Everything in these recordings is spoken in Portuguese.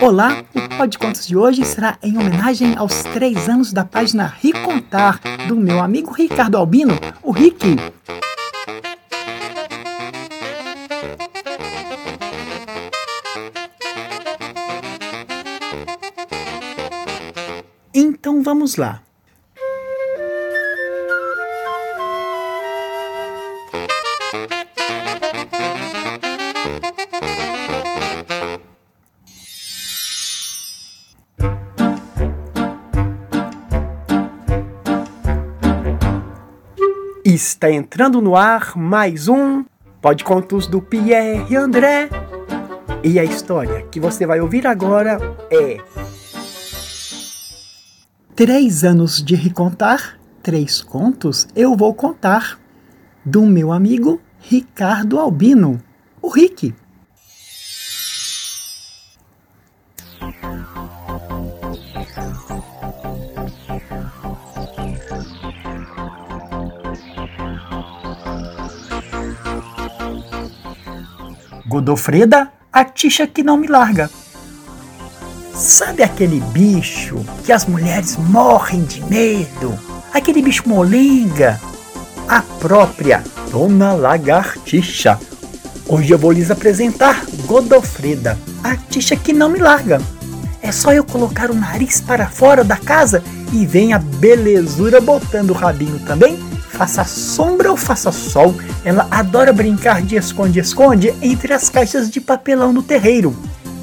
Olá, o Pod Contos de hoje será em homenagem aos três anos da página Ricontar, do meu amigo Ricardo Albino, o Rick. Então vamos lá. Está entrando no ar mais um Pode Contos do Pierre André. E a história que você vai ouvir agora é Três anos de recontar, três contos eu vou contar do meu amigo Ricardo Albino, o Rick. Godofreda, a tixa que não me larga. Sabe aquele bicho que as mulheres morrem de medo? Aquele bicho molenga? A própria Dona Lagartixa. Hoje eu vou lhes apresentar Godofreda, a tixa que não me larga. É só eu colocar o nariz para fora da casa e vem a belezura botando o rabinho também faça sombra ou faça sol, ela adora brincar de esconde-esconde entre as caixas de papelão no terreiro.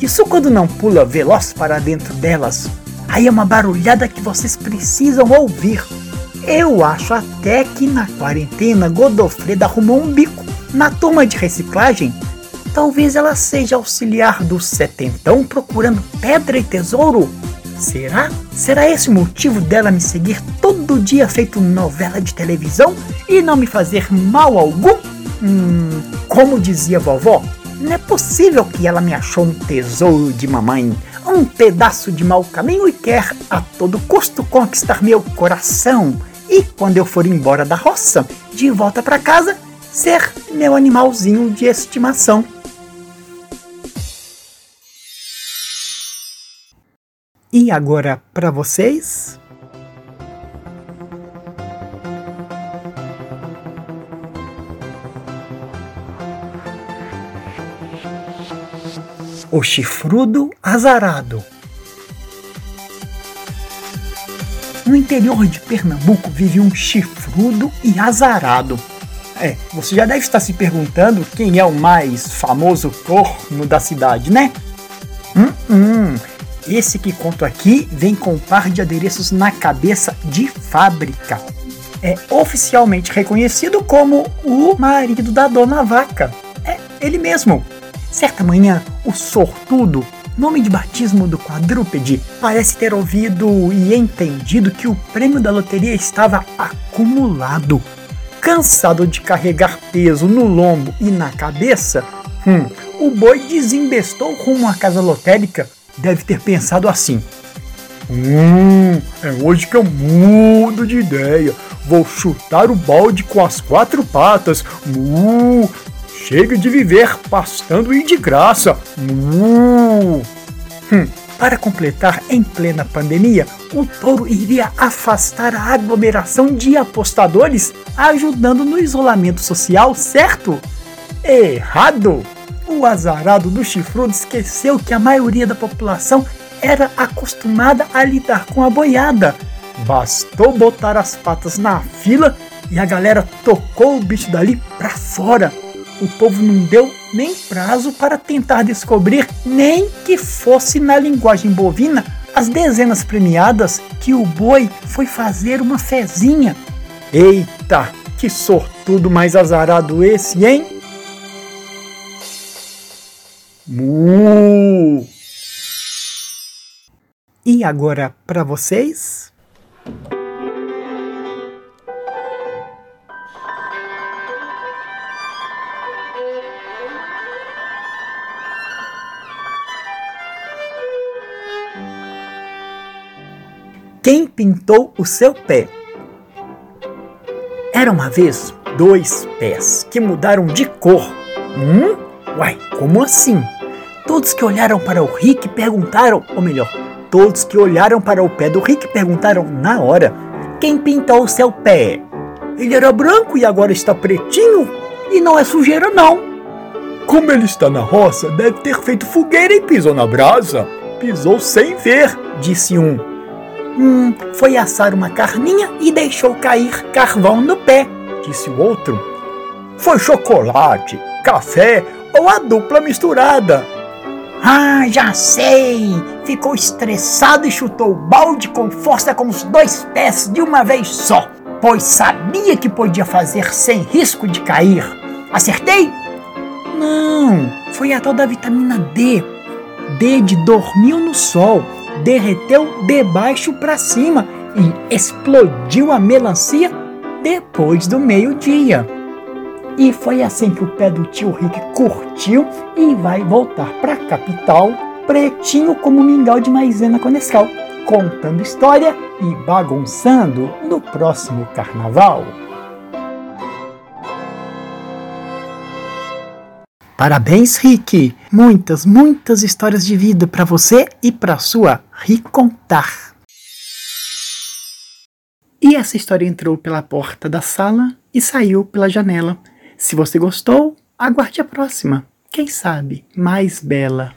Isso quando não pula veloz para dentro delas. Aí é uma barulhada que vocês precisam ouvir. Eu acho até que na quarentena Godofreda arrumou um bico na turma de reciclagem. Talvez ela seja auxiliar do setentão procurando pedra e tesouro Será? Será esse o motivo dela me seguir todo dia feito novela de televisão e não me fazer mal algum? Hum, como dizia vovó, não é possível que ela me achou um tesouro de mamãe, um pedaço de mau caminho e quer a todo custo conquistar meu coração. E quando eu for embora da roça, de volta para casa, ser meu animalzinho de estimação. E agora para vocês? O chifrudo azarado. No interior de Pernambuco vive um chifrudo e azarado. É, você já deve estar se perguntando quem é o mais famoso corno da cidade, né? Hum, hum, esse que conto aqui vem com um par de adereços na cabeça de fábrica. É oficialmente reconhecido como o marido da dona vaca. É ele mesmo. Certa manhã, o sortudo, nome de batismo do quadrúpede, parece ter ouvido e entendido que o prêmio da loteria estava acumulado. Cansado de carregar peso no lombo e na cabeça, hum, o boi desembestou rumo à casa lotérica deve ter pensado assim: Hum, é hoje que eu mudo de ideia. Vou chutar o balde com as quatro patas. Uh, chega de viver pastando e de graça. Uh. Hum, para completar, em plena pandemia, o touro iria afastar a aglomeração de apostadores, ajudando no isolamento social, certo? Errado! O azarado do chifrudo esqueceu que a maioria da população era acostumada a lidar com a boiada. Bastou botar as patas na fila e a galera tocou o bicho dali para fora. O povo não deu nem prazo para tentar descobrir, nem que fosse na linguagem bovina, as dezenas premiadas que o boi foi fazer uma fezinha. Eita, que sortudo mais azarado esse, hein? Mu! E agora para vocês? Quem pintou o seu pé? Era uma vez dois pés que mudaram de cor. Hum? Uai, como assim? Todos que olharam para o Rick perguntaram, ou melhor, todos que olharam para o pé do Rick perguntaram na hora: quem pintou o seu pé? Ele era branco e agora está pretinho? E não é sujeira, não. Como ele está na roça, deve ter feito fogueira e pisou na brasa. Pisou sem ver, disse um. Hum, foi assar uma carninha e deixou cair carvão no pé, disse o outro. Foi chocolate, café ou a dupla misturada. Ah, já sei! Ficou estressado e chutou o balde com força com os dois pés de uma vez só, pois sabia que podia fazer sem risco de cair. Acertei? Não, foi a tal da vitamina D. D de dormiu no sol, derreteu de baixo para cima e explodiu a melancia depois do meio-dia. E foi assim que o pé do tio Rick curtiu e vai voltar para a capital, pretinho como mingau de maisena com contando história e bagunçando no próximo carnaval. Parabéns, Rick! Muitas, muitas histórias de vida para você e para sua Ricontar. E essa história entrou pela porta da sala e saiu pela janela. Se você gostou, aguarde a próxima. Quem sabe mais bela.